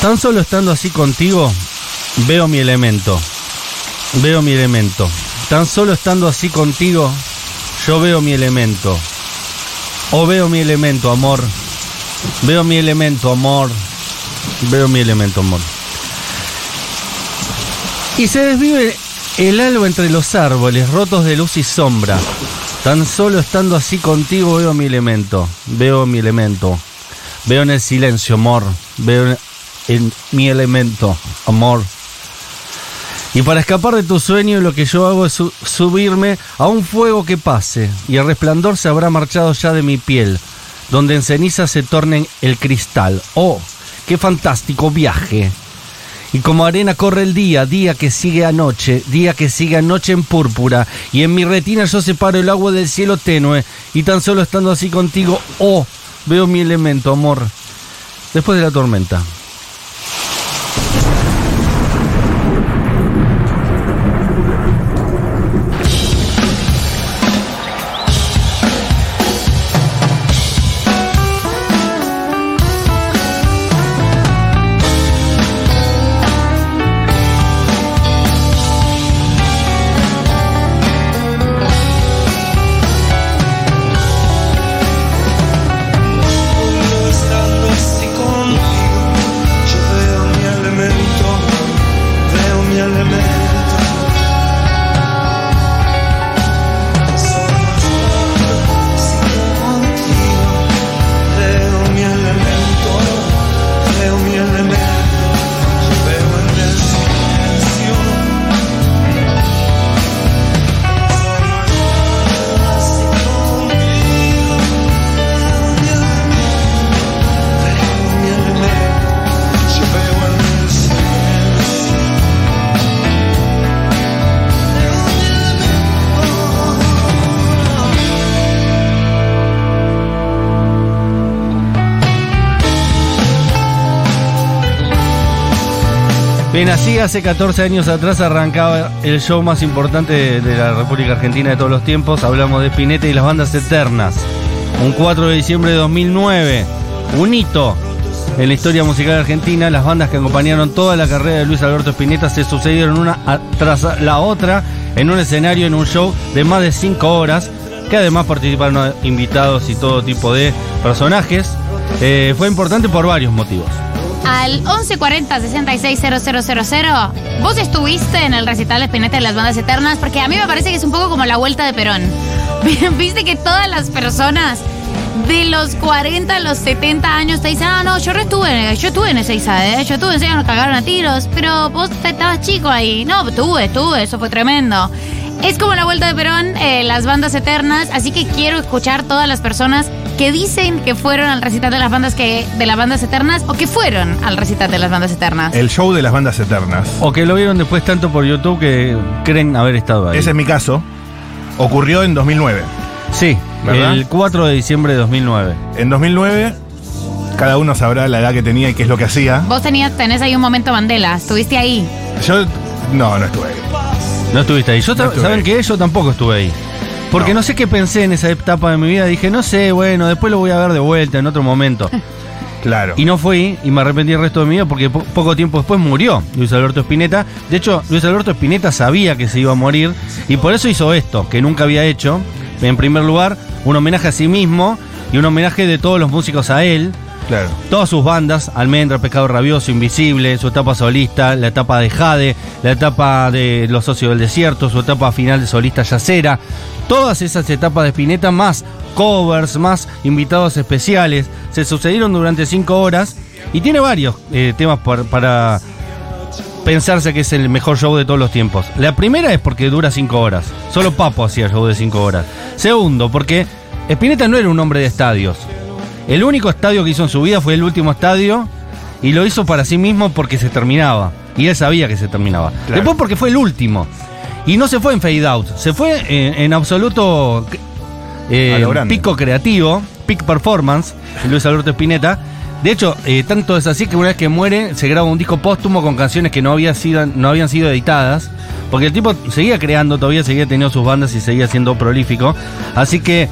Tan solo estando así contigo, veo mi elemento. Veo mi elemento. Tan solo estando así contigo, yo veo mi elemento. O veo mi elemento, amor. Veo mi elemento, amor. Veo mi elemento, amor. Y se desvive el alba entre los árboles, rotos de luz y sombra. Tan solo estando así contigo veo mi elemento. Veo mi elemento. Veo en el silencio, amor. Veo en mi elemento, amor. Y para escapar de tu sueño, lo que yo hago es su- subirme a un fuego que pase, y el resplandor se habrá marchado ya de mi piel, donde en ceniza se torne el cristal. ¡Oh, qué fantástico viaje! Y como arena corre el día, día que sigue a noche, día que sigue a noche en púrpura, y en mi retina yo separo el agua del cielo tenue, y tan solo estando así contigo, oh, veo mi elemento, amor, después de la tormenta. Hace 14 años atrás arrancaba el show más importante de, la República Argentina de todos los tiempos. Hablamos de Spinetta y las bandas eternas. Un 4 de diciembre de 2009, un hito en la historia musical argentina. Las bandas que acompañaron toda la carrera de Luis Alberto Spinetta se sucedieron una tras la otra en un escenario, en un show de más de 5 horas, que además participaron invitados y todo tipo de personajes. Eh, fue importante por varios motivos. Al 1140 660000, vos estuviste en el recital de Spinetta de las bandas eternas, porque a mí me parece que es un poco como la vuelta de Perón. Viste que todas las personas de los 40 a los 70 años te dicen, ah, no, yo estuve, yo estuve en ese Isa, ¿eh? yo estuve en ese, nos cagaron a tiros, pero vos estabas chico ahí. No, estuve, estuve, eso fue tremendo. Es como la vuelta de Perón, eh, las bandas eternas, así que quiero escuchar todas las personas que dicen que fueron al recital de las bandas que de las bandas eternas o que fueron al recital de las bandas eternas. El show de las bandas eternas. O que lo vieron después tanto por YouTube que creen haber estado ahí. Ese es mi caso. Ocurrió en 2009. Sí, ¿Verdad? el 4 de diciembre de 2009. En 2009, cada uno sabrá la edad que tenía y qué es lo que hacía. Vos tenías, tenés ahí un momento Mandela, estuviste ahí. Yo, no, no estuve ahí. No estuviste ahí. Yo No ta- estuve ¿Saben ahí. qué? Yo tampoco estuve ahí. Porque no. No. sé qué pensé en esa etapa de mi vida. Dije, no sé, bueno, después lo voy a ver de vuelta en otro momento. Claro. Y no fui y me arrepentí el resto de mi vida porque po- poco tiempo después murió Luis Alberto Spinetta. De hecho, Luis Alberto Spinetta sabía que se iba a morir y por eso hizo esto, que nunca había hecho. En primer lugar, un homenaje a sí mismo y un homenaje de todos los músicos a él. Todas sus bandas, Almendra, Pescado Rabioso, Invisible, su etapa solista, la etapa de Jade, la etapa de Los Socios del Desierto, su etapa final de solista Yacera, todas esas etapas de Spinetta, más covers, más invitados especiales, se sucedieron durante cinco horas y tiene varios eh, temas para pensarse que es el mejor show de todos los tiempos. La primera es porque dura cinco horas, solo Papo hacía show de cinco horas. Segundo, porque Spinetta no era un hombre de estadios. El único estadio que hizo en su vida fue el último estadio y lo hizo para sí mismo porque se terminaba. Y él sabía que se terminaba. Claro. Después porque fue el último. Y no se fue en fade out, se fue en, en absoluto eh, pico creativo, peak performance, Luis Alberto Spinetta. De hecho, eh, tanto es así que una vez que muere se graba un disco póstumo con canciones que no, había sido, no habían sido editadas, porque el tipo seguía creando, todavía seguía teniendo sus bandas y seguía siendo prolífico. Así que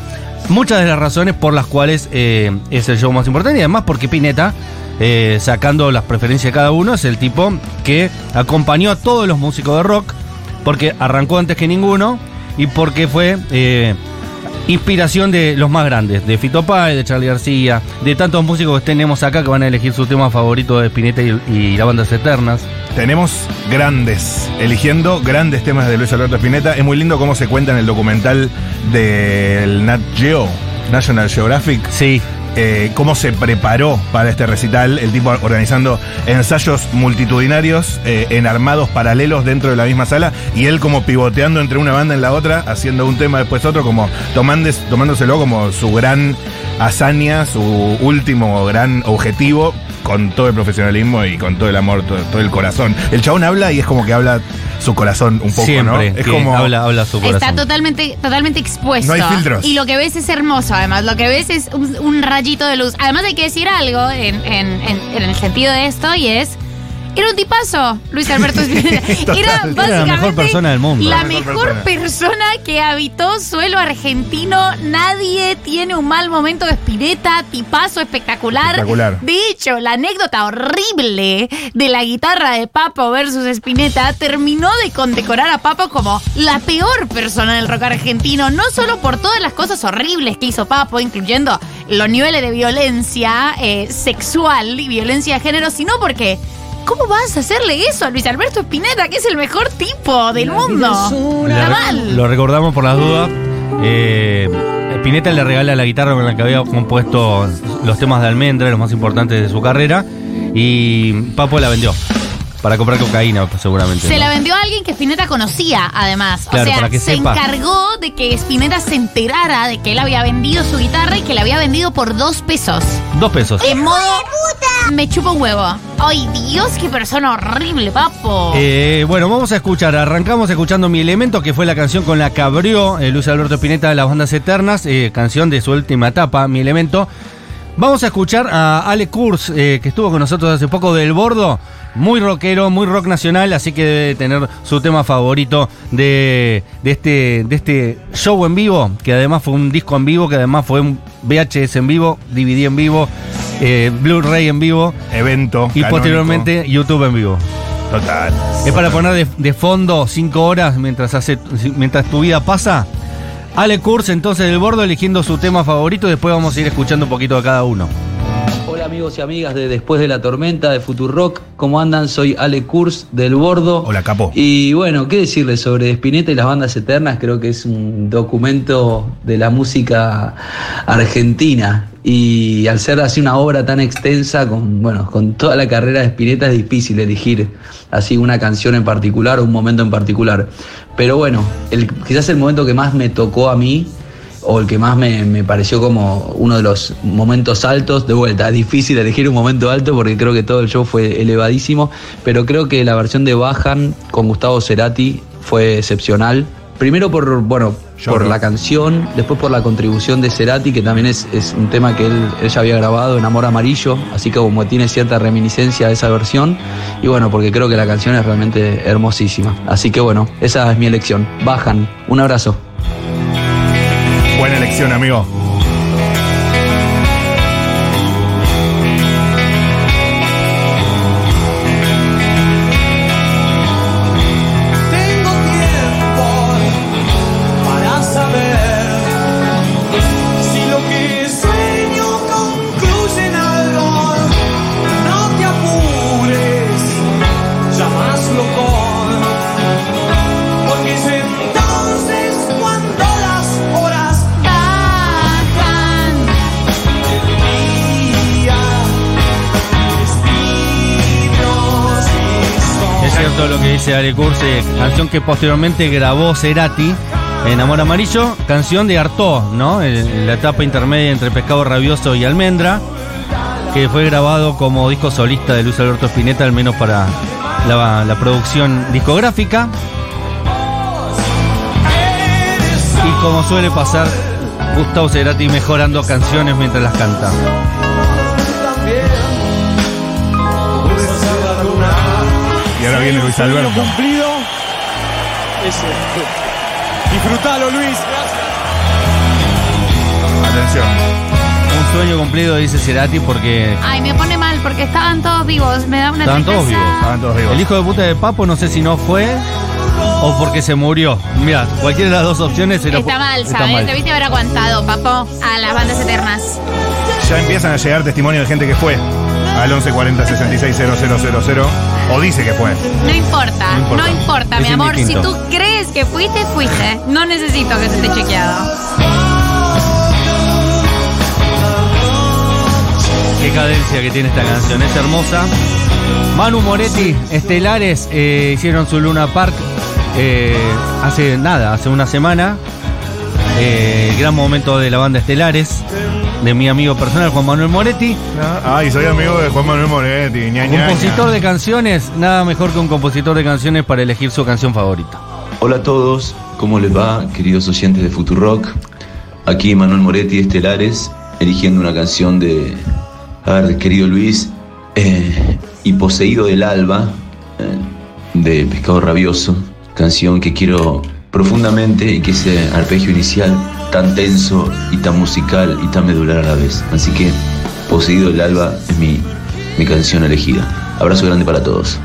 muchas de las razones por las cuales eh, es el show más importante y además porque Pineta, eh, sacando las preferencias de cada uno, es el tipo que acompañó a todos los músicos de rock, porque arrancó antes que ninguno y porque fue eh, inspiración de los más grandes, de Fito Páez, de Charlie García, de tantos músicos que tenemos acá que van a elegir su tema favorito de Spinetta y, y las bandas eternas. Tenemos grandes, eligiendo grandes temas de Luis Alberto Spinetta. Es muy lindo cómo se cuenta en el documental del Nat Geo, National Geographic, Sí, eh, cómo se preparó para este recital, el tipo organizando ensayos multitudinarios eh, en armados paralelos dentro de la misma sala y él como pivoteando entre una banda en la otra, haciendo un tema después otro, como tomándoselo como su gran hazaña, su último gran objetivo, con todo el profesionalismo y con todo el amor, todo, todo el corazón. El chabón habla y es como que habla su corazón un poco, siempre. ¿no? Es que como... habla, habla su corazón. Está totalmente, totalmente expuesto. No hay filtros. Y lo que ves es hermoso, además. Lo que ves es un, un rayito de luz. Además hay que decir algo en, en- en- en el sentido de esto y es... Era un tipazo, Luis Alberto Spinetta. Era Era la básicamente mejor persona del mundo. La La mejor mejor persona. persona que habitó suelo argentino. Nadie tiene un mal momento de Spinetta. Tipazo espectacular. Espectacular. De hecho, la anécdota horrible de la guitarra de Papo versus Spinetta terminó de condecorar a Papo como la peor persona del rock argentino, no solo por todas las cosas horribles que hizo Papo, incluyendo los niveles de violencia eh, sexual y violencia de género, sino porque ¿cómo vas a hacerle eso a Luis Alberto Spinetta, que es el mejor tipo del mundo? Está mal. Lo recordamos por las dudas. Eh, Spinetta le regala la guitarra con la que había compuesto los temas de Almendra, los más importantes de su carrera. Y Papo la vendió. Para comprar cocaína, seguramente. Se ¿no? la vendió a alguien que Spinetta conocía, además. Claro, o sea, para que se sepa. encargó de que Spinetta se enterara de que él había vendido su guitarra y que la había vendido por dos pesos. Dos pesos. En modo. Me chupa un huevo. Ay, Dios, qué persona horrible, papo. Eh, bueno, vamos a escuchar. Arrancamos escuchando Mi Elemento, que fue la canción con la que abrió eh, Luis Alberto Spinetta de las bandas eternas, eh, canción de su última etapa, Mi Elemento. Vamos a escuchar a Ale Kurz, eh, que estuvo con nosotros hace poco del Bordo. Muy rockero, muy rock nacional, así que debe tener su tema favorito de, de este, de este show en vivo, que además fue un disco en vivo, que además fue un VHS en vivo, DVD en vivo, eh, Blu-ray en vivo Evento. y canónico. posteriormente YouTube en vivo. Total. Es para poner de, de fondo cinco horas mientras hace mientras tu vida pasa. Ale Kurz entonces del bordo eligiendo su tema favorito y después vamos a ir escuchando un poquito de cada uno. Hola amigos y amigas de Después de la Tormenta de Futurock, ¿cómo andan? Soy Ale Kurz del Bordo. Hola, capo. Y bueno, ¿qué decirles sobre Spinetta y las bandas eternas? Creo que es un documento de la música argentina. Y al ser así una obra tan extensa, con, bueno, con toda la carrera de Spinetta es difícil elegir así una canción en particular o un momento en particular. Pero bueno, quizás el momento que más me tocó a mí o el que más me, me pareció como uno de los momentos altos, de vuelta, es difícil elegir un momento alto porque creo que todo el show fue elevadísimo, pero creo que la versión de Bajan con Gustavo Cerati fue excepcional. Primero por, bueno, Yo por la canción, después por la contribución de Cerati, que también es, es un tema que él, él ya había grabado en Amor Amarillo, así que como tiene cierta reminiscencia de esa versión, y bueno, porque creo que la canción es realmente hermosísima. Así que bueno, esa es mi elección. Bajan, un abrazo. Buena elección, amigo. Dice Ale Kurz, eh, canción que posteriormente grabó Cerati en Amor Amarillo, canción de Artaud, ¿no? En la etapa intermedia entre Pescado Rabioso y Almendra, que fue grabado como disco solista de Luis Alberto Spinetta, al menos para la, la producción discográfica. Y como suele pasar, Gustavo Cerati mejorando canciones mientras las canta. Viene Luis Alberto. cumplido. Disfrutalo, Luis. Gracias. sueño cumplido, dice Cerati, porque Ay, me pone mal porque estaban todos vivos. Me da una estaban todos vivos. Estaban todos vivos. El hijo de puta de Papo, no sé si no fue o porque se murió. Mira, cualquiera de las dos opciones era Está mal, está ¿sabes? mal. Debiste haber aguantado, papo, a las bandas eternas. Ya empiezan a llegar testimonios de gente que fue al 1140 660000 o dice que fue. No importa, No importa. no importa, Es mi amor. Si tú crees que fuiste, fuiste. No necesito que se esté chequeado. Qué cadencia que tiene esta canción, es hermosa. Manu Moretti, Estelares, eh, hicieron su Luna Park eh, hace nada, hace una semana. Eh, gran momento de la banda Estelares, de mi amigo personal Juan Manuel Moretti. Ay, soy amigo de Juan Manuel Moretti. ña, ña, Compositor ña. de canciones, nada mejor que un compositor de canciones para elegir su canción favorita. Hola a todos, ¿cómo les va, queridos oyentes de Futurock? Aquí Manuel Moretti, Estelares, eligiendo una canción de, a ver, querido Luis, eh, y Poseído del Alba, eh, de Pescado Rabioso, canción que quiero profundamente y que ese arpegio inicial tan tenso y tan musical y tan medular a la vez. Así que Poseído del Alba es mi, mi canción elegida. Abrazo grande para todos.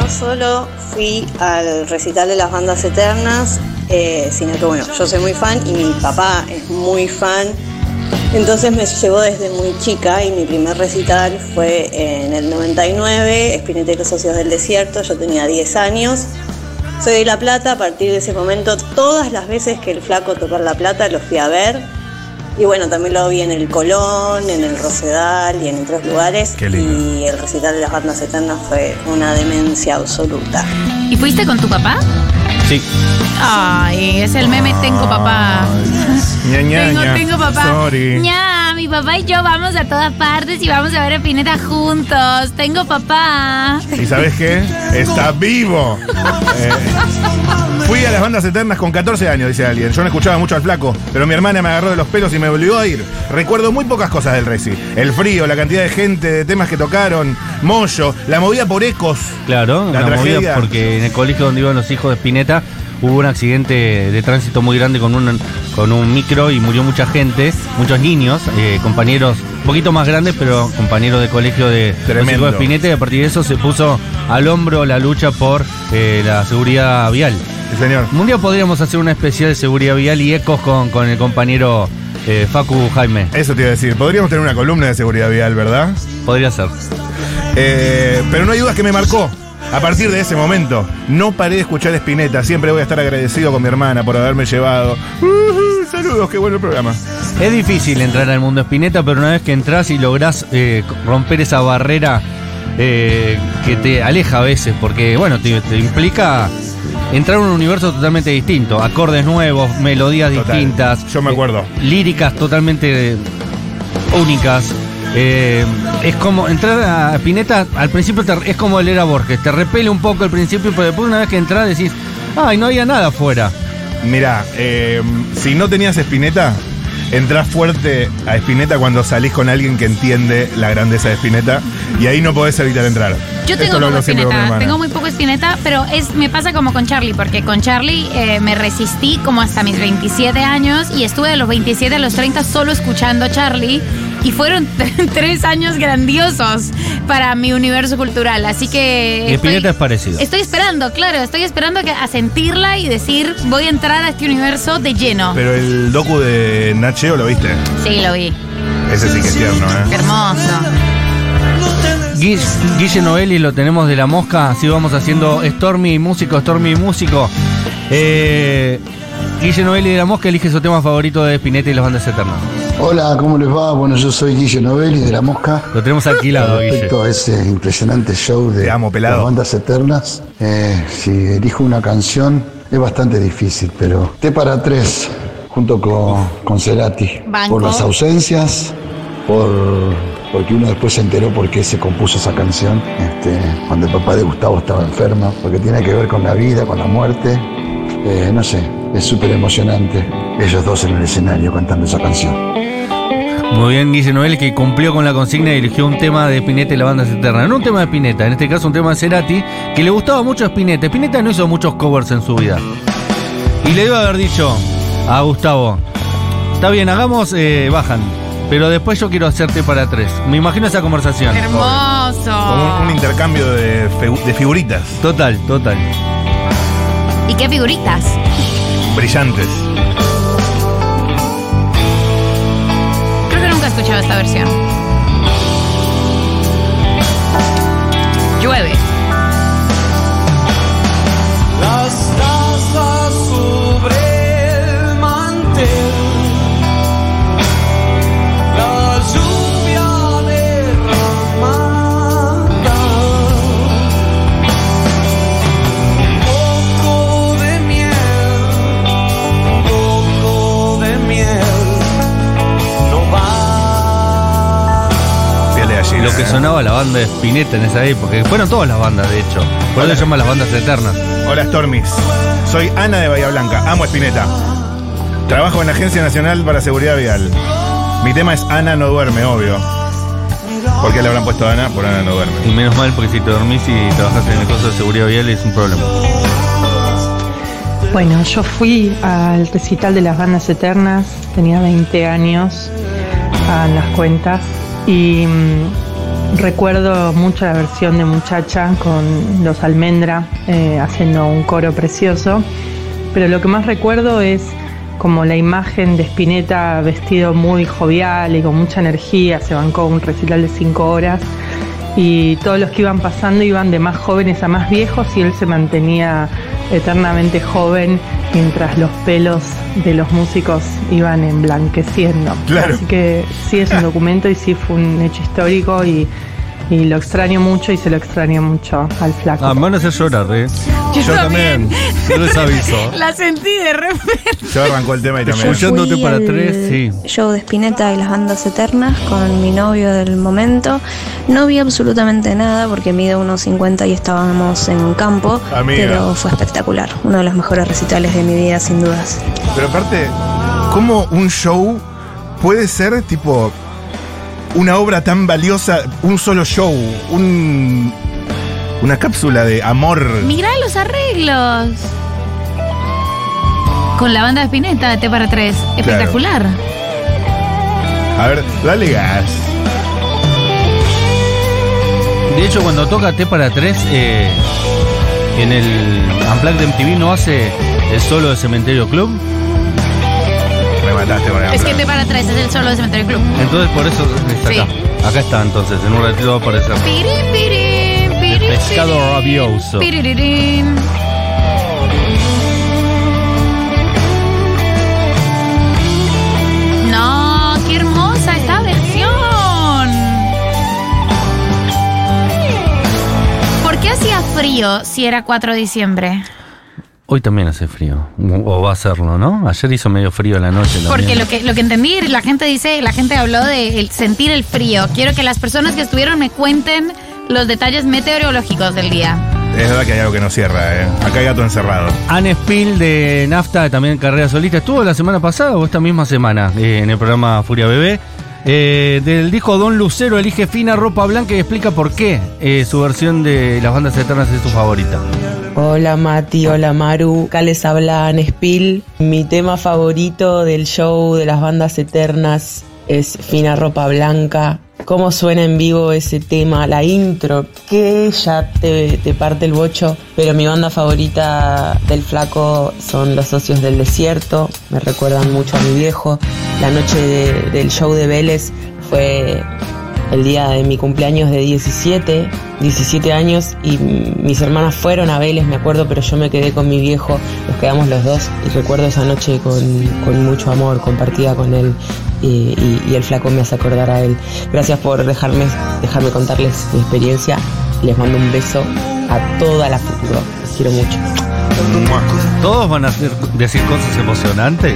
No solo fui al recital de las bandas eternas, eh, sino que bueno, yo soy muy fan y mi papá es muy fan. Entonces me llevó desde muy chica y mi primer recital fue en el 99, Espineta y los Socios del Desierto, yo tenía 10 años. Soy de La Plata, a partir de ese momento todas las veces que el flaco tocó La Plata lo fui a ver. Y bueno, también lo vi en el Colón, en el Rosedal y en otros lugares. Qué lindo. Y el recital de las bandas eternas fue una demencia absoluta. ¿Y fuiste con tu papá? Sí. Ay, es el meme Tengo papá. Ña, ña, tengo, ña. tengo papá. Sorry. Ña, mi papá y yo vamos a todas partes y vamos a ver a Pineta juntos. Tengo papá. ¿Y sabes qué? Está vivo. Eh, fui a las bandas eternas con 14 años, dice alguien. Yo no escuchaba mucho al flaco, pero mi hermana me agarró de los pelos y me obligó a ir. Recuerdo muy pocas cosas del Reci. El frío, la cantidad de gente, de temas que tocaron, Mollo, la movida por ecos. Claro, La una movida porque en el colegio donde iban los hijos de Spinetta hubo un accidente de tránsito muy grande con un, con un micro y murió mucha gente, muchos niños, eh, compañeros un poquito más grandes, pero compañeros de colegio de los Tremendo. hijos de Spinetta y a partir de eso se puso al hombro la lucha por eh, la seguridad vial. Sí, señor. Un día podríamos hacer una especial de seguridad vial y ecos con, con el compañero eh, Facu Jaime. Eso te iba a decir. Podríamos tener una columna de seguridad vial, ¿verdad? Podría ser. Eh, pero no hay dudas que me marcó. A partir de ese momento, no paré de escuchar Spinetta. Siempre voy a estar agradecido con mi hermana por haberme llevado. Uh, saludos, qué bueno el programa. Es difícil entrar al mundo Spinetta, pero una vez que entras y lográs eh, romper esa barrera eh, que te aleja a veces, porque bueno, te, te implica entrar a un universo totalmente distinto, acordes nuevos, melodías Total. distintas, Yo me eh, acuerdo. líricas totalmente únicas. Eh, es como entrar a Spinetta, al principio te- es como leer a Borges, te repele un poco al principio, pero después una vez que entras decís, ay, no había nada afuera. Mirá, eh, si no tenías Spinetta, entrás fuerte a Spinetta cuando salís con alguien que entiende la grandeza de Spinetta y ahí no podés evitar entrar. Yo tengo poco espineta, tengo muy poco espineta, pero es, me pasa como con Charlie, porque con Charlie eh, me resistí como hasta mis 27 años y estuve de los 27 a los 30 solo escuchando Charlie y fueron tres años grandiosos para mi universo cultural, así que... Y estoy- es parecido. Estoy esperando, claro, estoy esperando que, a sentirla y decir, voy a entrar a este universo de lleno. Pero el docu de Nacheo lo viste. Sí, lo vi. Ese sí que es tierno, Qué ¿eh? hermoso. Gui- Guille Novelli lo tenemos de la mosca, así vamos haciendo Stormy músico, Stormy músico. Eh, Guille Novelli de la mosca elige su tema favorito de Spinetta y las bandas eternas. Hola, ¿cómo les va? Bueno, yo soy Guille Novelli de La Mosca. Lo tenemos alquilado, Guille. Respecto a ese impresionante show de amo, pelado. las bandas eternas, eh, si elijo una canción es bastante difícil, pero T para tres, junto con, con Cerati, Banco. por las ausencias, por porque uno después se enteró por qué se compuso esa canción, este, cuando el papá de Gustavo estaba enfermo, porque tiene que ver con la vida, con la muerte, Eh, no sé, es súper emocionante ellos dos en el escenario cantando esa canción. Muy bien, Guille Noel, que cumplió con la consigna y eligió un tema de Spinetta y la banda Eterna. No un tema de Spinetta, en este caso un tema de Cerati, que le gustaba mucho a Spinetta. Spinetta no hizo muchos covers en su vida. Y le debo haber dicho a Gustavo, está bien, hagamos, eh, bajan. Pero después yo quiero hacerte para tres. Me imagino esa conversación. Hermoso. Como un, un intercambio de figuritas Total, total. ¿Y qué figuritas? brillantes. Creo que nunca he escuchado esta versión. Lo que sonaba la banda de Spinetta en esa época, que fueron todas las bandas, de hecho. Por eso se llaman las bandas eternas. Hola Stormis, soy Ana de Bahía Blanca, amo Espineta. Trabajo en la Agencia Nacional para Seguridad Vial. Mi tema es Ana no duerme, obvio. ¿Por qué le habrán puesto Ana? Por Ana no Y duerme. menos mal, porque si te dormís y trabajas en el coso de seguridad vial es un problema. Bueno, yo fui al recital de las bandas eternas, tenía 20 años a las cuentas y mm, recuerdo mucho la versión de muchacha con los almendra eh, haciendo un coro precioso, pero lo que más recuerdo es como la imagen de Spinetta vestido muy jovial y con mucha energía, se bancó un recital de 5 horas. Y todos los que iban pasando iban de más jóvenes a más viejos y él se mantenía eternamente joven mientras los pelos de los músicos iban emblanqueciendo. Claro. Así que sí es un documento y sí fue un hecho histórico y, y lo extraño mucho y se lo extraño mucho al flaco. Ah, me van a hacer llorar, ¿eh? Yo también. Yo les aviso. La sentí de repente. Yo arrancó el tema y también. Escuchándote para tres, sí. Show de Spinetta y las bandas eternas con mi novio del momento. No vi absolutamente nada porque mide unos 50 y estábamos en un campo, Amiga. pero fue espectacular. Uno de los mejores recitales de mi vida, sin dudas. Pero aparte, ¿cómo un show puede ser tipo una obra tan valiosa, un solo show, un, una cápsula de amor? Mirá los arreglos. Con la banda de Spinetta de T para 3. Espectacular. A ver, dale gas. De hecho, cuando toca T para tres, eh, en el Unplugged de MTV no hace el solo de Cementerio Club. Me mataste con el Es que aplauso. T para 3 es el solo de Cementerio Club. Entonces, por eso está Sí. acá. Acá está, entonces. En un ratito va a aparecer. Pirín, pirín, pirín, pescado rabioso. piririrín. No, qué hermosa esta versión. ¿Por qué hacía frío si era 4 de diciembre? Hoy también hace frío. O va a hacerlo, ¿no? Ayer hizo medio frío en la noche. también. Porque lo que, lo que entendí, la gente dice, la gente habló de el sentir el frío. Quiero que las personas que estuvieron me cuenten los detalles meteorológicos del día. Es verdad que hay algo que no cierra, ¿eh? Acá hay gato encerrado. Anne Spill de Nafta, también carrera solista, estuvo la semana pasada o esta misma semana eh, en el programa Furia Bebé. Eh, del disco Don Lucero elige fina ropa blanca y explica por qué eh, su versión de las bandas eternas es su favorita. Hola Mati, hola Maru, acá les habla Anne Spill. Mi tema favorito del show de las bandas eternas es Fina Ropa Blanca. Cómo suena en vivo ese tema, la intro, que ya te, te parte el bocho. Pero mi banda favorita del flaco son Los Socios del Desierto, me recuerdan mucho a mi viejo. La noche de- del show de Vélez fue el día de mi cumpleaños de 17, 17 años y mis hermanas fueron a Vélez, me acuerdo, pero yo me quedé con mi viejo, nos quedamos los dos y recuerdo esa noche con, con mucho amor compartida con él y, y- y el flaco me hace acordar a él. Gracias por dejarme, dejarme contarles mi experiencia. Les mando un beso a toda la futuro. Les quiero mucho. ¿Todos van a decir cosas emocionantes?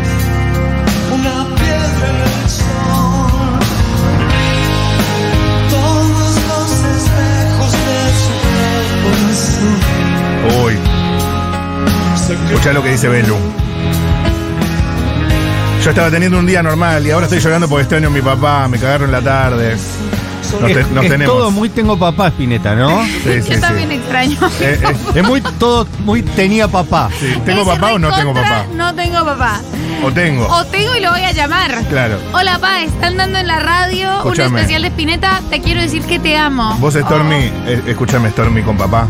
Escucha lo que dice Belu. Yo estaba teniendo un día normal y ahora estoy llorando porque extraño a mi papá, me cagaron la tarde. Nos, te- es, nos es tenemos. todo muy tengo papá, Spinetta, ¿no? Sí, sí, Yo sí. también extraño. Eh, eh, Es muy todo muy tenía papá. sí. ¿Tengo papá o no tengo papá? No tengo papá. O tengo. O tengo y lo voy a llamar. Claro. Hola, pa, están dando en la radio Escúchame. un especial de Spinetta. Te quiero decir que te amo. Vos, Stormy, eh, escúchame, Stormy con papá.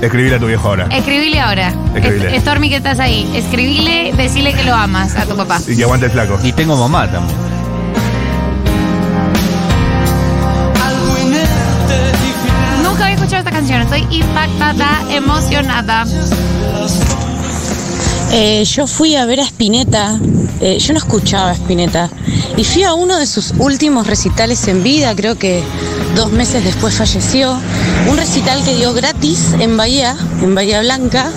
Escribile a tu viejo ahora. Escribile ahora. Escribile. Est- Stormy, que estás ahí. Escribile, decile que lo amas a tu papá. Y que aguante el flaco. Y tengo mamá también. Nunca había escuchado esta canción. Estoy impactada, emocionada. Eh, yo fui a ver a Spinetta, eh, yo no escuchaba a Spinetta, y fui a uno de sus últimos recitales en vida, creo que dos meses después falleció, un recital que dio gratis en Bahía, en Bahía Blanca,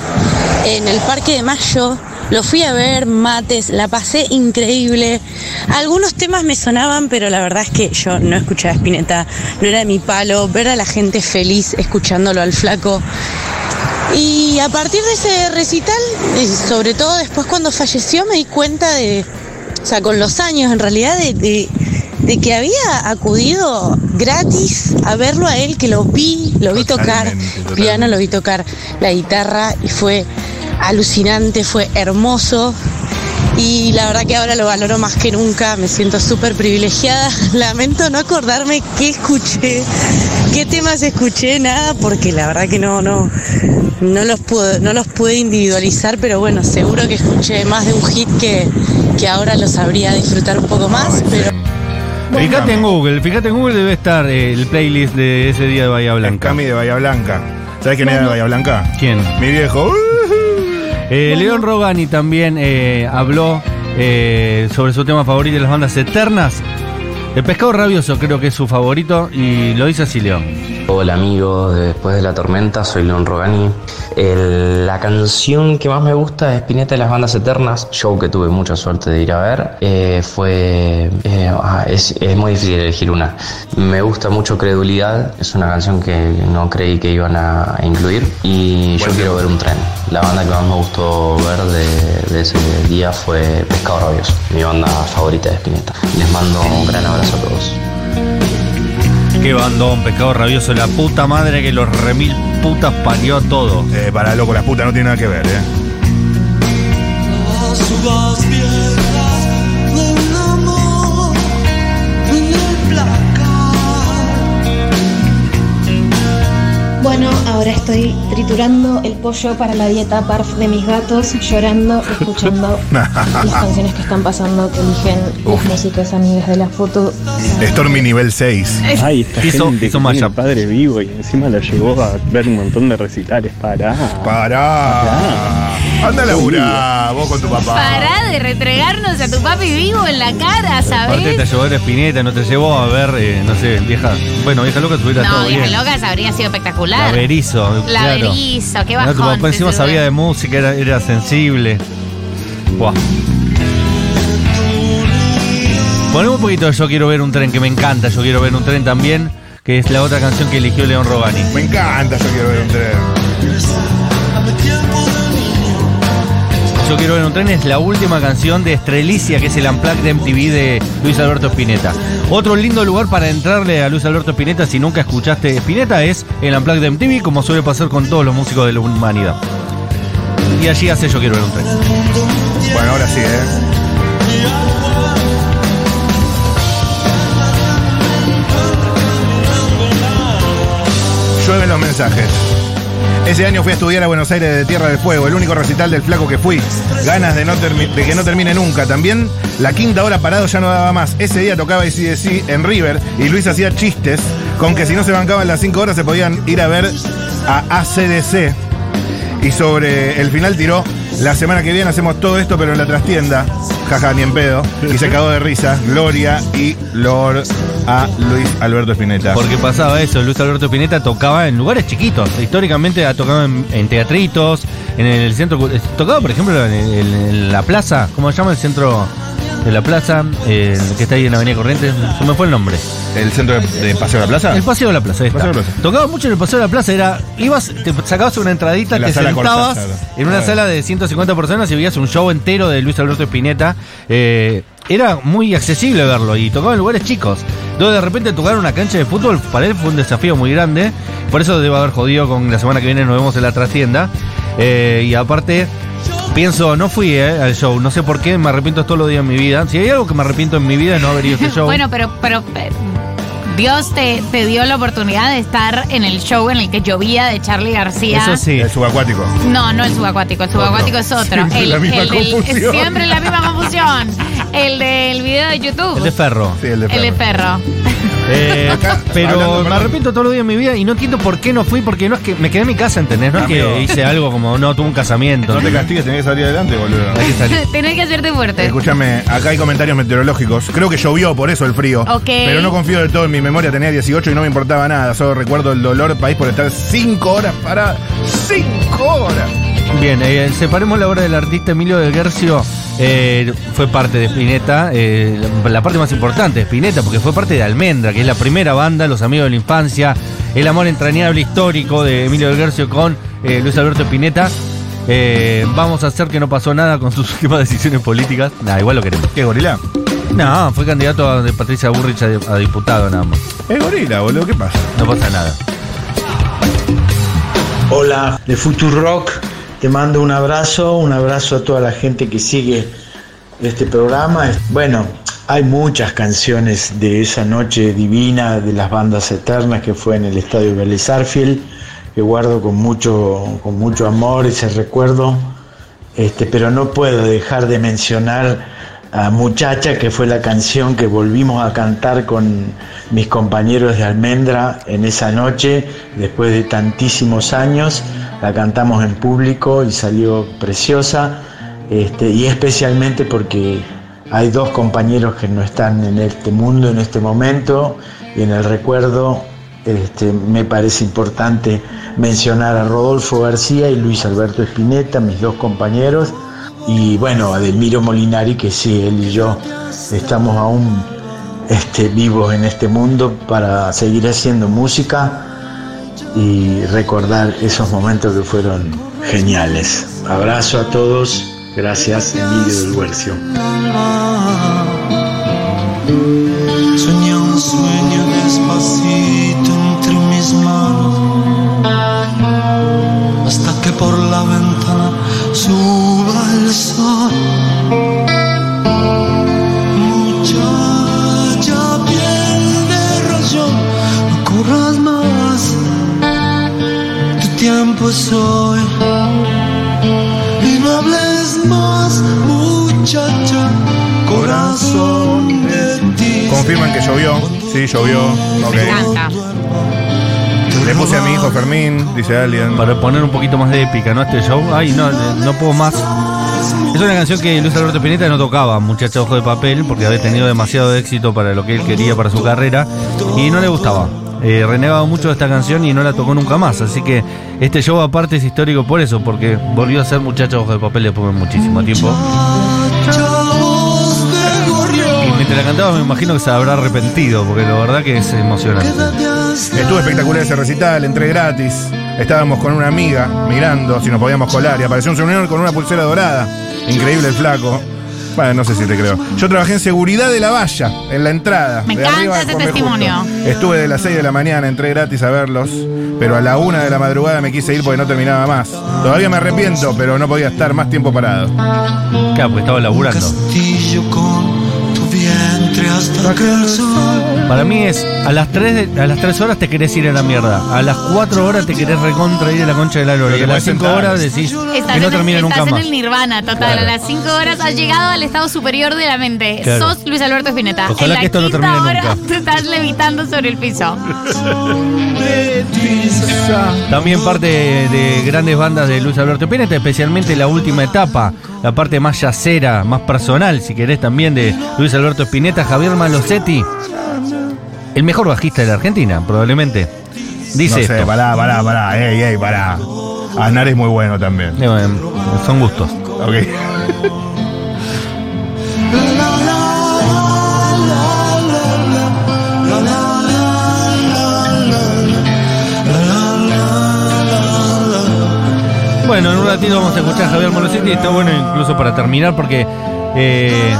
en el Parque de Mayo. Lo fui a ver, mates, la pasé increíble. Algunos temas me sonaban, pero la verdad es que yo no escuchaba Spinetta, no era mi palo. Ver a la gente feliz escuchándolo al flaco y a partir de ese recital, y sobre todo después cuando falleció, me di cuenta de, o sea, con los años en realidad, de- de que había acudido gratis a verlo a él, que lo vi, lo vi tocar piano, lo vi tocar la guitarra y fue alucinante, fue hermoso. Y la verdad que ahora lo valoro más que nunca, me siento súper privilegiada. Lamento no acordarme qué escuché, qué temas escuché, nada, porque la verdad que no, no, no los puedo, no los pude individualizar, pero bueno, seguro que escuché más de un hit que, que ahora lo sabría disfrutar un poco más, pero Fíjate en Google, fíjate en Google debe estar eh, el playlist de ese día de Bahía En Blanca. Cami de Bahía Blanca. ¿Sabes quién era de Bahía Blanca? ¿Quién? Mi viejo. Eh, León Rogani también eh, habló eh, sobre su tema favorito de las bandas eternas. El pescado rabioso creo que es su favorito y lo dice así León. Hola amigos de Después de la Tormenta, soy León Rogani. El- la canción que más me gusta de Spinetta de las Bandas Eternas, show que tuve mucha suerte de ir a ver, eh, fue... eh, ah, es, es muy difícil elegir una. Me gusta mucho Credulidad, es una canción que no creí que iban a, a incluir. Y yo quiero ver un tren. La banda que más me gustó ver de, de ese día fue Pescado Rabioso, mi banda favorita de Spinetta. Les mando un gran abrazo a todos. Qué bandón, pescado rabioso, la puta madre que los remil putas parió a todo. Eh, para loco, las putas no tiene nada que ver, ¿eh? Bueno, ahora estoy triturando el pollo para la dieta barf de mis gatos, llorando, escuchando las canciones que están pasando que eligen las músicas amigas de la foto. Stormy nivel 6. Ay, esta Hizo- gente hizo que tiene padre vivo y encima lo llevó a ver un montón de recitales. Pará. Pará. Anda a laburar, vos con tu papá. Pará de retregarnos a tu papi vivo en la cara, Aparte te llevó a ver Spinetta, no te llevó a ver, eh, no sé, vieja. Bueno, vieja loca tuviera No, todo vieja bien. locas habría sido espectacular. Laberizo, La claro. Berizo, qué No, bajón. tu papá encima sabía de música, era, era sensible. Buah. Ponemos un poquito de Yo quiero ver un tren, que me encanta, Yo quiero ver un tren también, que es la otra canción que eligió León Rogani. Me encanta, yo quiero ver un tren. Yo quiero ver un tren es la última canción de Estrelicia, que es el Unplugged de MTV de Luis Alberto Spinetta. Otro lindo lugar para entrarle a Luis Alberto Spinetta si nunca escuchaste Spinetta es el Unplugged de MTV, como suele pasar con todos los músicos de la humanidad. Y allí hace Yo quiero ver un tren. Bueno, ahora sí, ¿eh? Llueven los mensajes. Ese año fui a estudiar a Buenos Aires de Tierra del Fuego, el único recital del flaco que fui. Ganas de, que no termine nunca. También la quinta hora parado ya no daba más. Ese día tocaba ICDC en River y Luis hacía chistes con que si no se bancaban las cinco horas se podían ir a ver a ACDC. Y sobre el final tiró, la semana que viene hacemos todo esto pero en la trastienda. Jaja, ni en pedo. Y se cagó de risa. Gloria y Lord a Luis Alberto Spinetta. Porque pasaba eso, Luis Alberto Spinetta tocaba en lugares chiquitos. Históricamente ha tocado en, en teatritos, en el centro. cu- Tocaba, por ejemplo, en la plaza, ¿cómo se llama el centro? de la plaza, eh, que está ahí en la Avenida Corrientes, se me fue el nombre. ¿El centro de, de Paseo de la Plaza? El Paseo de la Plaza, ahí está. Paseo de la Plaza. Tocaba mucho en el Paseo de la Plaza, era, ibas, te sacabas una entradita, En la te sentabas en una sala de 150 personas y veías un show entero de Luis Alberto Spinetta. Eh, era muy accesible verlo y tocaba en lugares chicos. Entonces de repente tocar una cancha de fútbol para él fue un desafío muy grande. Por eso debo haber jodido con la semana que viene nos vemos en la trastienda. Eh, y aparte, pienso, no fui eh, al show, no sé por qué, me arrepiento todos los días en mi vida. Si hay algo que me arrepiento en mi vida es no haber ido a ese show. Bueno, pero, pero eh, Dios te, te dio la oportunidad de estar en el show en el que llovía de Charlie García. Eso sí. El subacuático. No, no el subacuático, el subacuático es otro. Siempre el, la misma el confusión. siempre la misma confusión. El del video de YouTube. El de Ferro. Sí, el de El de Ferro. Eh, Acá, pero hablando, me arrepiento todos los días de mi vida y no entiendo por qué no fui, porque no es que me quedé en mi casa, ¿entendés? No es que hice algo como, no, tuve un casamiento. No te castigues, tenés que salir adelante, boludo. Hay que salir. Tenés que hacerte fuerte. Escúchame, acá hay comentarios meteorológicos. Creo que llovió, por eso el frío. Ok. Pero no confío del todo en mi memoria. Tenía 18 y no me importaba nada. Solo recuerdo el dolor país por estar 5 horas para 5 horas. Bien, eh, separemos la obra del artista Emilio del Guercio. eh, fue parte de Spinetta, eh, la, parte más importante de Spinetta, porque fue parte de Almendra, que es la primera banda, Los Amigos de la Infancia, el amor entrañable histórico de Emilio del Guercio con eh, Luis Alberto Spinetta. Eh, vamos a hacer que no pasó nada con sus últimas decisiones políticas. Nah, igual lo queremos. ¿Qué gorila? No, fue candidato a- de Patricia Burrich a, a diputado nada más. Es gorila, boludo. ¿Qué pasa? No pasa nada. Hola, de Rock. Te mando un abrazo, un abrazo a toda la gente que sigue este programa. Bueno, hay muchas canciones de esa noche divina de las bandas eternas que fue en el estadio Vélez Arfield, que guardo con mucho, con mucho amor ese recuerdo. Este, pero no puedo dejar de mencionar a Muchacha, que fue la canción que volvimos a cantar con mis compañeros de Almendra en esa noche, después de tantísimos años. La cantamos en público y salió preciosa, este, y especialmente porque hay dos compañeros que no están en este mundo en este momento, y en el recuerdo este, me parece importante mencionar a Rodolfo García y Luis Alberto Espineta, mis dos compañeros, y bueno, a Delmiro Molinari, que sí, él y yo estamos aún este, vivos en este mundo para seguir haciendo música y recordar esos momentos que fueron geniales. Abrazo a todos, gracias Emilio del Huercio. Soñé un sueño despacito entre mis manos Hasta que por la ventana suba el sol tiempo es hoy Y no hables más Muchacha Corazón de ti Confirman que llovió. Sí, llovió. Ok. Me encanta. Le puse a mi hijo Fermín, dice alguien. Para poner un poquito más de épica, ¿no? Este show. Ay, no, no puedo más. Es una canción que Luis Alberto Spinetta no tocaba, Muchacha Ojo de Papel, porque había tenido demasiado éxito para lo que él quería para su carrera y no le gustaba. Eh, renegaba mucho de esta canción y no la tocó nunca más. Así que este show aparte es histórico por eso, porque volvió a ser Muchacha Ojo de Papel después de muchísimo tiempo. Y mientras la cantaba me imagino que se habrá arrepentido, porque la verdad que es emocionante. Estuvo espectacular ese recital, entré gratis. Estábamos con una amiga mirando si nos podíamos colar y apareció un señor con una pulsera dorada. Increíble el flaco. Bueno, no sé si te creo. Yo trabajé en seguridad de la valla, en la entrada. Me de encanta ese testimonio. Justo. Estuve de las 6 de la mañana, entré gratis a verlos, pero a la 1 de la madrugada me quise ir porque no terminaba más. Todavía me arrepiento, pero no podía estar más tiempo parado. Claro, porque estaba laburando. castillo con vientre hasta que el sol Para mí es a las 3 a las 3 horas te querés ir a la mierda. A las 4 horas te querés recontra ir a la concha de la lora. Y a te las podés 5 sentar. horas decís Estás, que no termina nunca estás en más. el nirvana, total. Claro. A las 5 horas has llegado al estado superior de la mente. Claro. Sos Luis Alberto Spinetta. Ojalá en la que esto no quinta termine hora nunca. tú estás levitando sobre el piso. También parte de, de grandes bandas de Luis Alberto Spinetta, especialmente la última etapa, la parte más yacera, más personal, si querés, también de Luis Alberto Spinetta, Javier Malosetti, el mejor bajista de la Argentina, probablemente. Dice no sé, esto. pará, pará, pará, ey, ey, pará. Aznar es muy bueno también. Eh, bueno, son gustos. Ok. Bueno, en un ratito vamos a escuchar a Javier Molosetti y está bueno incluso para terminar porque eh,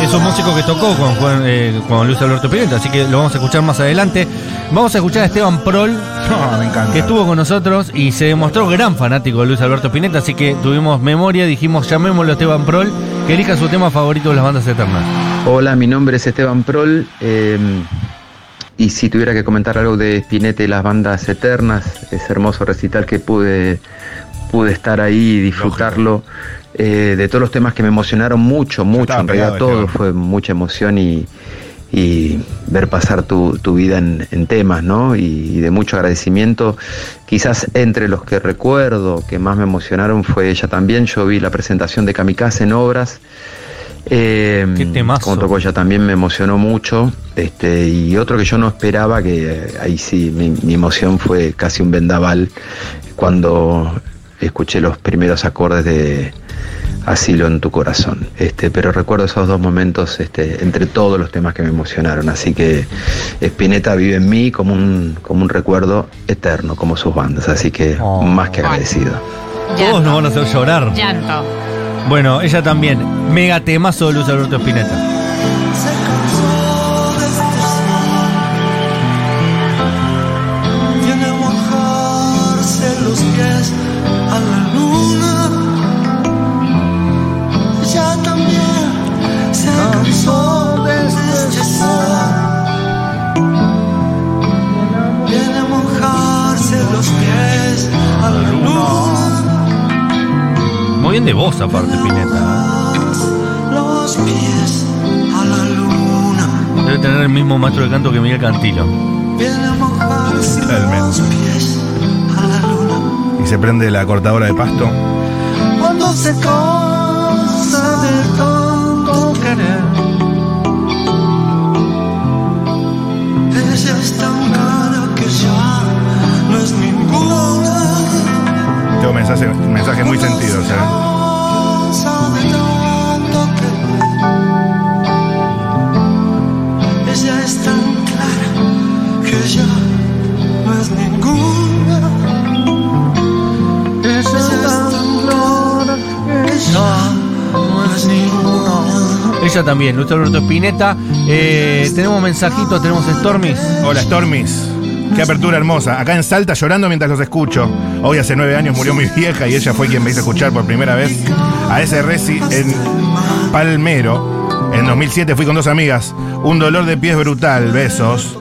es un músico que tocó con, Juan- eh, con Luis Alberto Pineta, así que lo vamos a escuchar más adelante. Vamos a escuchar a Esteban Prol, No, me encanta. que estuvo con nosotros y se demostró gran fanático de Luis Alberto Pineta, así que tuvimos memoria, dijimos llamémoslo a Esteban Prol, que elija su tema favorito de las bandas eternas. Hola, mi nombre es Esteban Prol. eh, y si tuviera que comentar algo de Spinetta y las bandas eternas, ese hermoso recital que pude, pude estar ahí y disfrutarlo, eh, de todos los temas que me emocionaron mucho, mucho, en realidad todo fue mucha emoción y, y ver pasar tu, tu vida en, en temas, ¿no? Y, y de mucho agradecimiento. Quizás entre los que recuerdo que más me emocionaron fue ella también. Yo vi la presentación de Kamikaze en obras. Eh, Qué temazo. como tocó ella también me emocionó mucho. Este, y otro que yo no esperaba, que eh, ahí sí mi, mi emoción fue casi un vendaval cuando escuché los primeros acordes de Asilo en tu corazón. Este, pero recuerdo esos dos momentos este, entre todos los temas que me emocionaron. Así que Spinetta vive en mí como un, como un recuerdo eterno, como sus bandas. Así que Oh. más que agradecido. Todos nos van a hacer llorar. Llanto. Bueno, ella también, mega temazo de Luis Alberto Spinetta. Bien de voz aparte, Spinetta. Los pies a la luna. ¿eh? Debe tener el mismo maestro de canto que Miguel Cantilo. Luna. Y se prende la cortadora de pasto. Cuando se cansa de tanto querer. Ella es Tengo mensaje, mensaje muy sentido. Ella es tan clara que ya no es ninguna. Ella es tan clara que ya no es ninguna. Ella también, Luis Alberto Spinetta. Eh, tenemos mensajitos, tenemos Stormis. Hola, Stormis. Qué apertura hermosa. Acá en Salta llorando mientras los escucho. Hoy hace nueve años murió mi vieja y ella fue quien me hizo escuchar por primera vez a ese Reci en Palmero. En 2007 fui con dos amigas. Un dolor de pies brutal. Besos.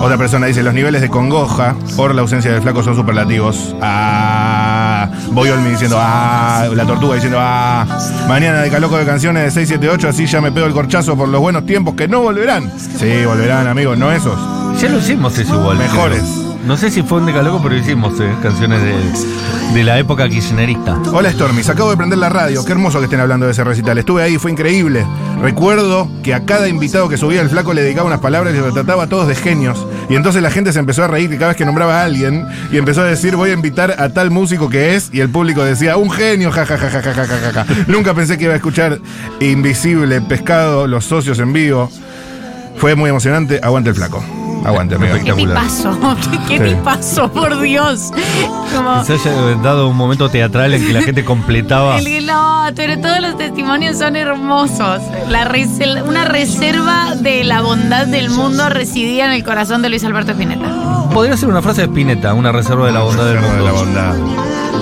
Otra persona dice, los niveles de congoja por la ausencia del flaco son superlativos. Ah, voy Olmi diciendo, ah, la tortuga diciendo, ah, mañana de caloco de canciones de 678, así ya me pego el corchazo por los buenos tiempos que no volverán. Sí, volverán, amigos, no esos. Ya lo hicimos eso igual. Mejores. creo. No sé si fue un decalogo, pero hicimos eh, canciones de, de la época kirchnerista. Hola Stormis, acabo de prender la radio. Qué hermoso que estén hablando de ese recital. Estuve ahí, fue increíble. Recuerdo que a cada invitado que subía el flaco le dedicaba unas palabras y lo trataba a todos de genios. Y entonces la gente se empezó a reír cada vez que nombraba a alguien y empezó a decir voy a invitar a tal músico que es y el público decía un genio, jajajajajajaja. Nunca pensé que iba a escuchar Invisible, Pescado, Los Socios en vivo. Fue muy emocionante. Aguante el flaco. Aguante, amigo. Qué tipazo, qué, qué Sí. tipazo, por Dios. Como, Se haya dado un momento teatral en que la gente completaba. el- no, pero todos los testimonios son hermosos. La una reserva de la bondad del mundo residía en el corazón de Luis Alberto Spinetta. Podría ser una frase de Spinetta, una reserva de la bondad del Reserva mundo. de la bondad.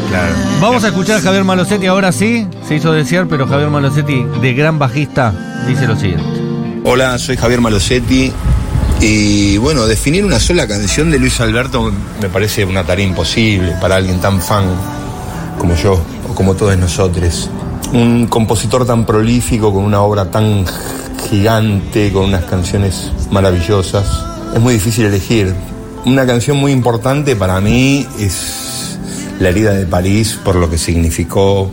Claro. Vamos a escuchar a Javier Malosetti ahora sí. Se hizo desear, pero Javier Malosetti, de gran bajista, dice lo siguiente. Hola, soy Javier Malosetti. Y bueno, definir una sola canción de Luis Alberto me parece una tarea imposible para alguien tan fan como yo o como todos nosotros. Un compositor tan prolífico, con una obra tan gigante, con unas canciones maravillosas. Es muy difícil elegir. Una canción muy importante para mí es La herida de París, por lo que significó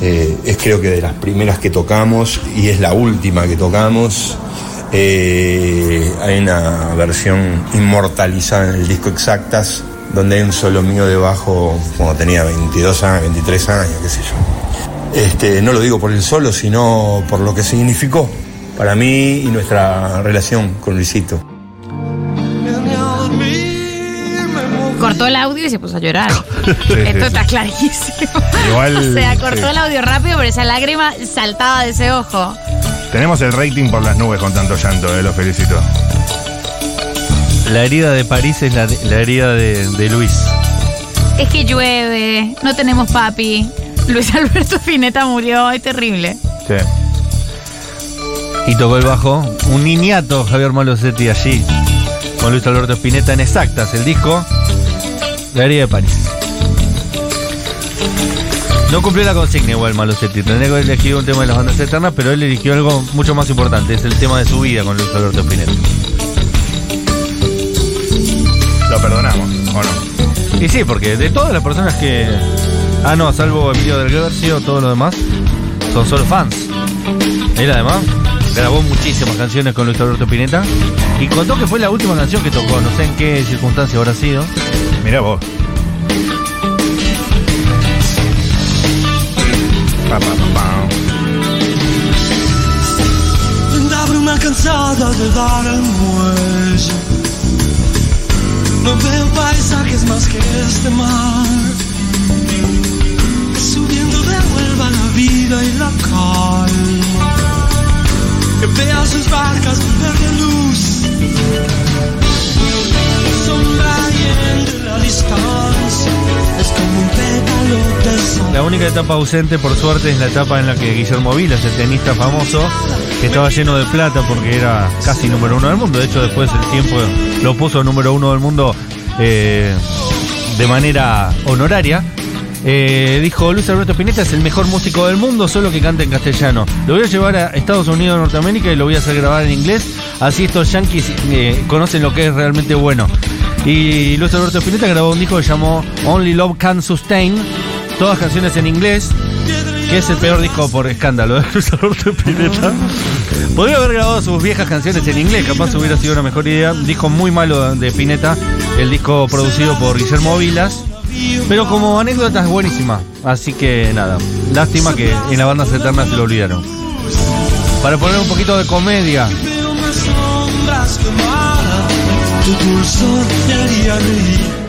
eh, es creo que de las primeras que tocamos y es la última que tocamos. Eh, hay una versión inmortalizada en el disco Exactas, donde hay un solo mío de bajo cuando tenía 22 años, 23 años, qué sé yo. Este, no lo digo por el solo, sino por lo que significó para mí y nuestra relación con Luisito. Audio y se puso a llorar. sí, Esto sí. está clarísimo. Igual, o sea, cortó sí. el audio rápido, pero esa lágrima saltaba de ese ojo. Tenemos el rating por las nubes con tanto llanto, eh, lo felicito. La herida de París es la, la herida de, de Luis. Es que llueve, no tenemos papi. Luis Alberto Fineta murió, es terrible. Sí. Y tocó el bajo un niñato Javier Malosetti allí con Luis Alberto Spinetta en Exactas, el disco La herida de París. No cumplió la consigna igual Malosetti, tendría que haber elegido un tema de las bandas eternas, pero él eligió algo mucho más importante, es el tema de su vida con Luis Alberto Spinetta. Lo perdonamos, ¿o no? Y sí, porque de todas las personas que... Ah, no, salvo Emilio del Guercio, todos los demás son solo fans. Él además grabó muchísimas canciones con Luis Alberto Spinetta y contó que fue la última canción que tocó, no sé en qué circunstancia habrá sido. Mira vos. Pa, pa, pa. La bruma cansada de dar el muelle. No veo paisajes más que este mar. Que subiendo devuelva la vida y la calma. Que vea sus barcas de luz. Etapa ausente, por suerte, es la etapa en la que Guillermo Vilas, el tenista famoso, que estaba lleno de plata porque era casi número uno del mundo. De hecho, después el tiempo lo puso número uno del mundo eh, de manera honoraria. Eh, dijo Luis Alberto Spinetta es el mejor músico del mundo, solo que canta en castellano. Lo voy a llevar a Estados Unidos Norteamérica y lo voy a hacer grabar en inglés. Así estos yankees eh, conocen lo que es realmente bueno. Y Luis Alberto Spinetta grabó un disco que llamó Only Love Can Sustain. Todas canciones en inglés. Que es el peor disco por escándalo de Luis Alberto Spinetta. Podría haber grabado sus viejas canciones en inglés, capaz hubiera sido una mejor idea. Disco muy malo de Spinetta. El disco producido por Guillermo Vilas. Pero como anécdota es buenísima. Así que nada, lástima que en las bandas eternas se lo olvidaron. Para poner un poquito de comedia. Tu dulzor me haría reír.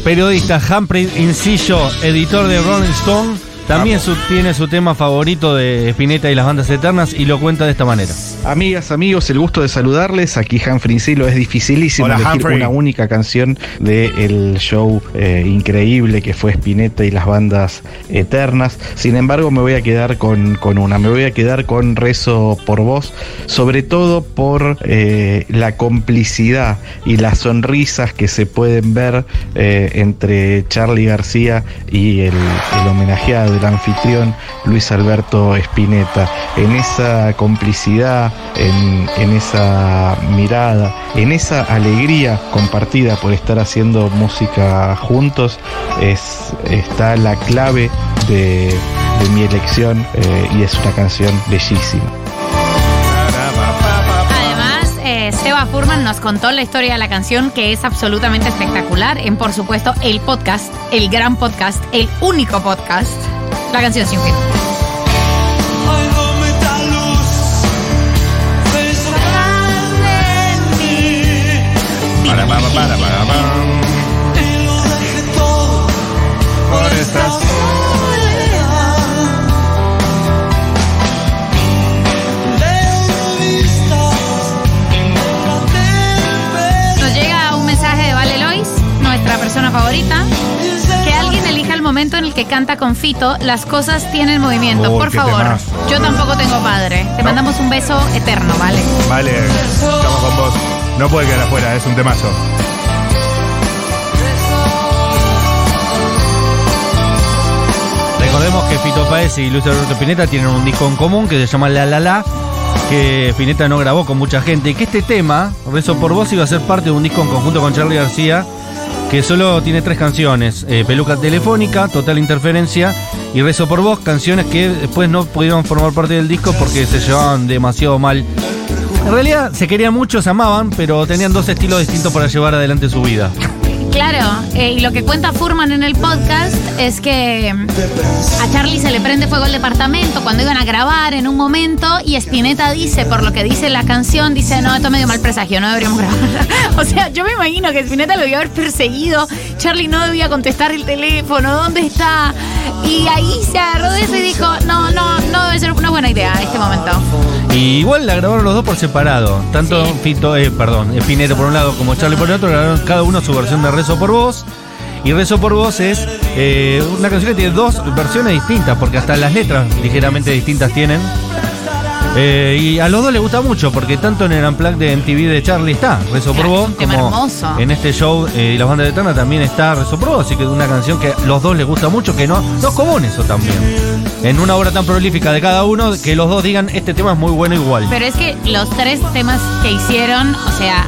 Periodista Humphrey Incillo, editor de Rolling Stone, también su- tiene su tema favorito de Spinetta y las bandas eternas y lo cuenta de esta manera. Amigas, amigos, el gusto de saludarles. Aquí Humphrey Silo. Es dificilísimo Hola, elegir Humphrey. una única canción del show eh, increíble que fue Spinetta y las bandas eternas. Sin embargo, me voy a quedar con, con una. Me voy a quedar con Rezo por Vos, sobre todo por eh, la complicidad y las sonrisas que se pueden ver eh, entre Charlie García y el, el homenajeado, el anfitrión Luis Alberto Spinetta. En esa complicidad, en, en esa mirada, en esa alegría compartida por estar haciendo música juntos, es, está la clave de, de mi elección eh, y es una canción bellísima. Eh, Seba Furman nos contó la historia de la canción que es absolutamente espectacular en, por supuesto, el podcast, el gran podcast, el único podcast, la canción sin fin. Para, para, para, para, por esta Nos llega un mensaje de Vale Lois, nuestra persona favorita. Momento en el que canta con Fito, las cosas tienen movimiento. Uy, Por favor, temazo. yo tampoco tengo padre. Te mandamos un beso eterno, ¿vale? Vale, estamos con vos. No puede quedar afuera, es un temazo. Recordemos que Fito Páez y Luis Alberto Spinetta tienen un disco en común que se llama La La La, que Spinetta no grabó con mucha gente y que este tema, Rezo por Vos, iba a ser parte de un disco en conjunto con Charlie García, que solo tiene tres canciones, eh, Peluca Telefónica, Total Interferencia y Rezo por Vos, canciones que después no pudieron formar parte del disco porque se llevaban demasiado mal. En realidad se querían mucho, se amaban, pero tenían dos estilos distintos para llevar adelante su vida. Claro, eh, y lo que cuenta Furman en el podcast es que mm, a Charlie se le prende fuego el departamento cuando iban a grabar en un momento y Spinetta dice, por lo que dice la canción, dice, no, esto me dio mal presagio, no deberíamos grabar. o sea, yo me imagino que Spinetta lo debió haber perseguido, Charlie no debía contestar el teléfono, ¿dónde está? Y ahí se agarró de eso y dijo, no, no, no debe ser una buena idea en este momento. Y igual la grabaron los dos por separado. Tanto Fito, eh, perdón, Spinetta por un lado como Charlie por el otro, grabaron cada uno su versión de Rezo por Vos. Y Rezo por Vos es eh, una canción que tiene dos versiones distintas, porque hasta las letras ligeramente distintas tienen. Eh, y a los dos les gusta mucho, porque tanto en el Unplugged de MTV de Charlie está Rezo por Vos, como hermoso. en este show eh, y las bandas de Eterna también está Rezo por Vos, así que es una canción que a los dos les gusta mucho, que no, no es común eso también. En una obra tan prolífica de cada uno, que los dos digan, este tema es muy bueno igual. Pero es que los tres temas que hicieron, o sea,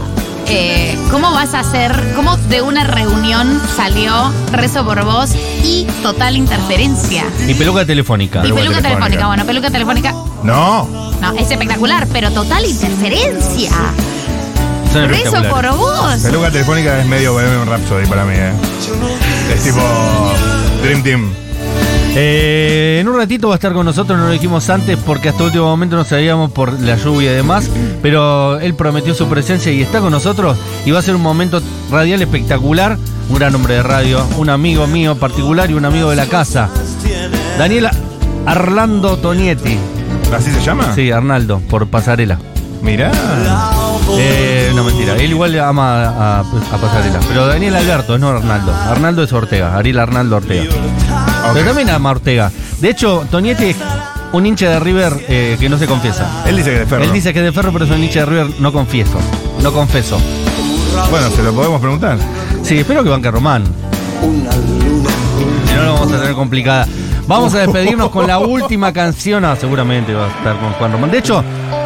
eh, ¿cómo vas a hacer? ¿Cómo de una reunión salió Rezo por Vos y Total Interferencia? Y peluca telefónica. Y peluca telefónica. Bueno, peluca telefónica, No. No, es espectacular, pero Total Interferencia. Son Rezo por. Vos. Peluca telefónica es medio Bohemian Rhapsody para mí, ¿eh? Es tipo Dream Team. Eh, en un ratito va a estar con nosotros, no lo dijimos antes porque hasta último momento no sabíamos por la lluvia y demás, pero él prometió su presencia y está con nosotros y va a ser un momento radial espectacular, un gran hombre de radio, un amigo mío particular y un amigo de la casa, Daniel Arlando Tonietti. ¿Así se llama? Sí, Arnaldo, por pasarela. Mirá. Eh, no, mentira. Él igual ama a, a Pasarela. Pero Daniel Alberto, no Arnaldo. Arnaldo es Ortega. Ariel Arnaldo Ortega. Pero también ama a Ortega. De hecho, Tonietti es un hincha de River eh, que no se confiesa. Él dice que es de Ferro. Él dice que es de Ferro, pero es un hincha de River no confieso. No confeso. Bueno, se lo podemos preguntar. Sí, espero que banque Román. Si no, lo vamos a tener complicada. Vamos a despedirnos con la última canción. Ah, seguramente va a estar con Juan Román. De hecho,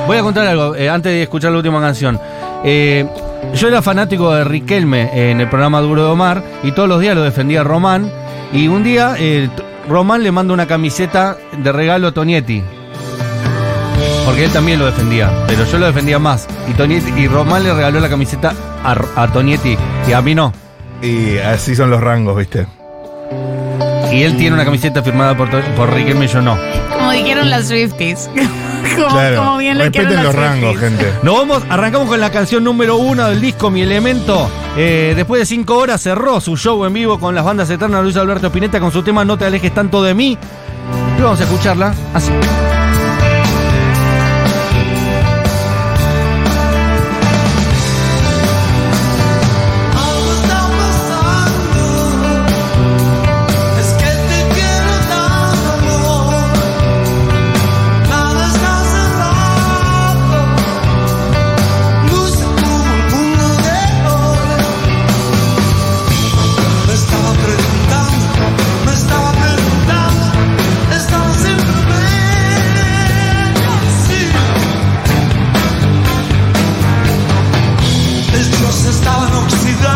voy a contar algo eh, antes de escuchar la última canción. Eh, yo era fanático de Riquelme en el programa Duro de Omar y todos los días lo defendía Román. Y un día eh, Román le manda una camiseta de regalo a Tonietti. Porque él también lo defendía, pero yo lo defendía más. Y, Tonietti, y Román le regaló la camiseta a, a Tonietti y a mí no. Y así son los rangos, ¿viste? Y él tiene una camiseta firmada por, por Riquelme y yo no. Como dijeron las Swifties. como, Claro. como bien lo dijeron Respeten los rangos, gente. Nos vamos, arrancamos con la canción número uno del disco Mi Elemento. Eh, después de cinco horas cerró su show en vivo con las bandas eternas Luis Alberto Spinetta con su tema No te alejes tanto de mí. Y vamos a escucharla así.